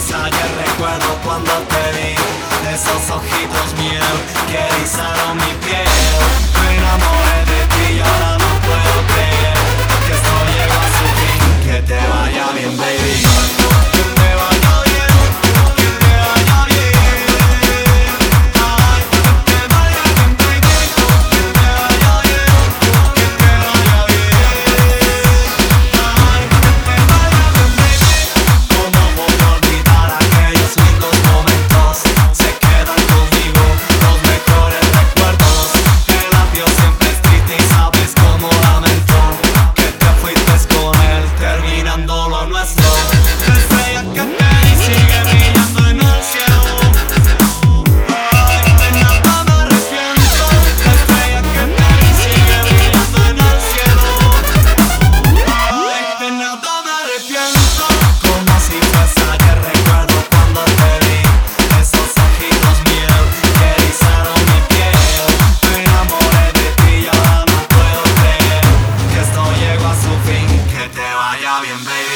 pues ayer recuerdo cuando te vi. Esos ojitos miel que erizaron mi piel.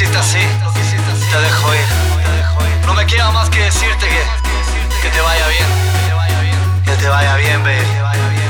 quisiste así, te dejo ir. No me queda más que decirte que, que te vaya bien. Que te vaya bien, baby.